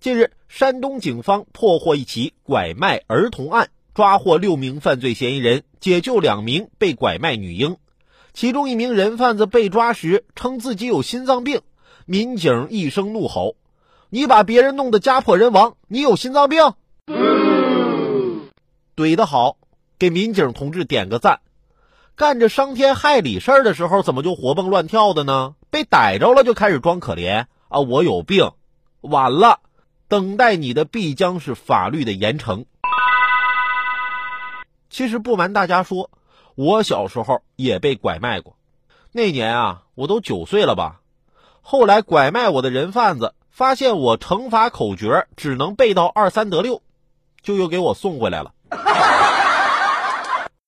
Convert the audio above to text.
近日，山东警方破获一起拐卖儿童案，抓获六名犯罪嫌疑人，解救两名被拐卖女婴。其中一名人贩子被抓时称自己有心脏病，民警一声怒吼：“你把别人弄得家破人亡，你有心脏病？”怼得好，给民警同志点个赞。干着伤天害理事儿的时候，怎么就活蹦乱跳的呢？被逮着了就开始装可怜啊！我有病，晚了。等待你的必将是法律的严惩。其实不瞒大家说，我小时候也被拐卖过。那年啊，我都九岁了吧。后来拐卖我的人贩子发现我乘法口诀只能背到二三得六，就又给我送回来了。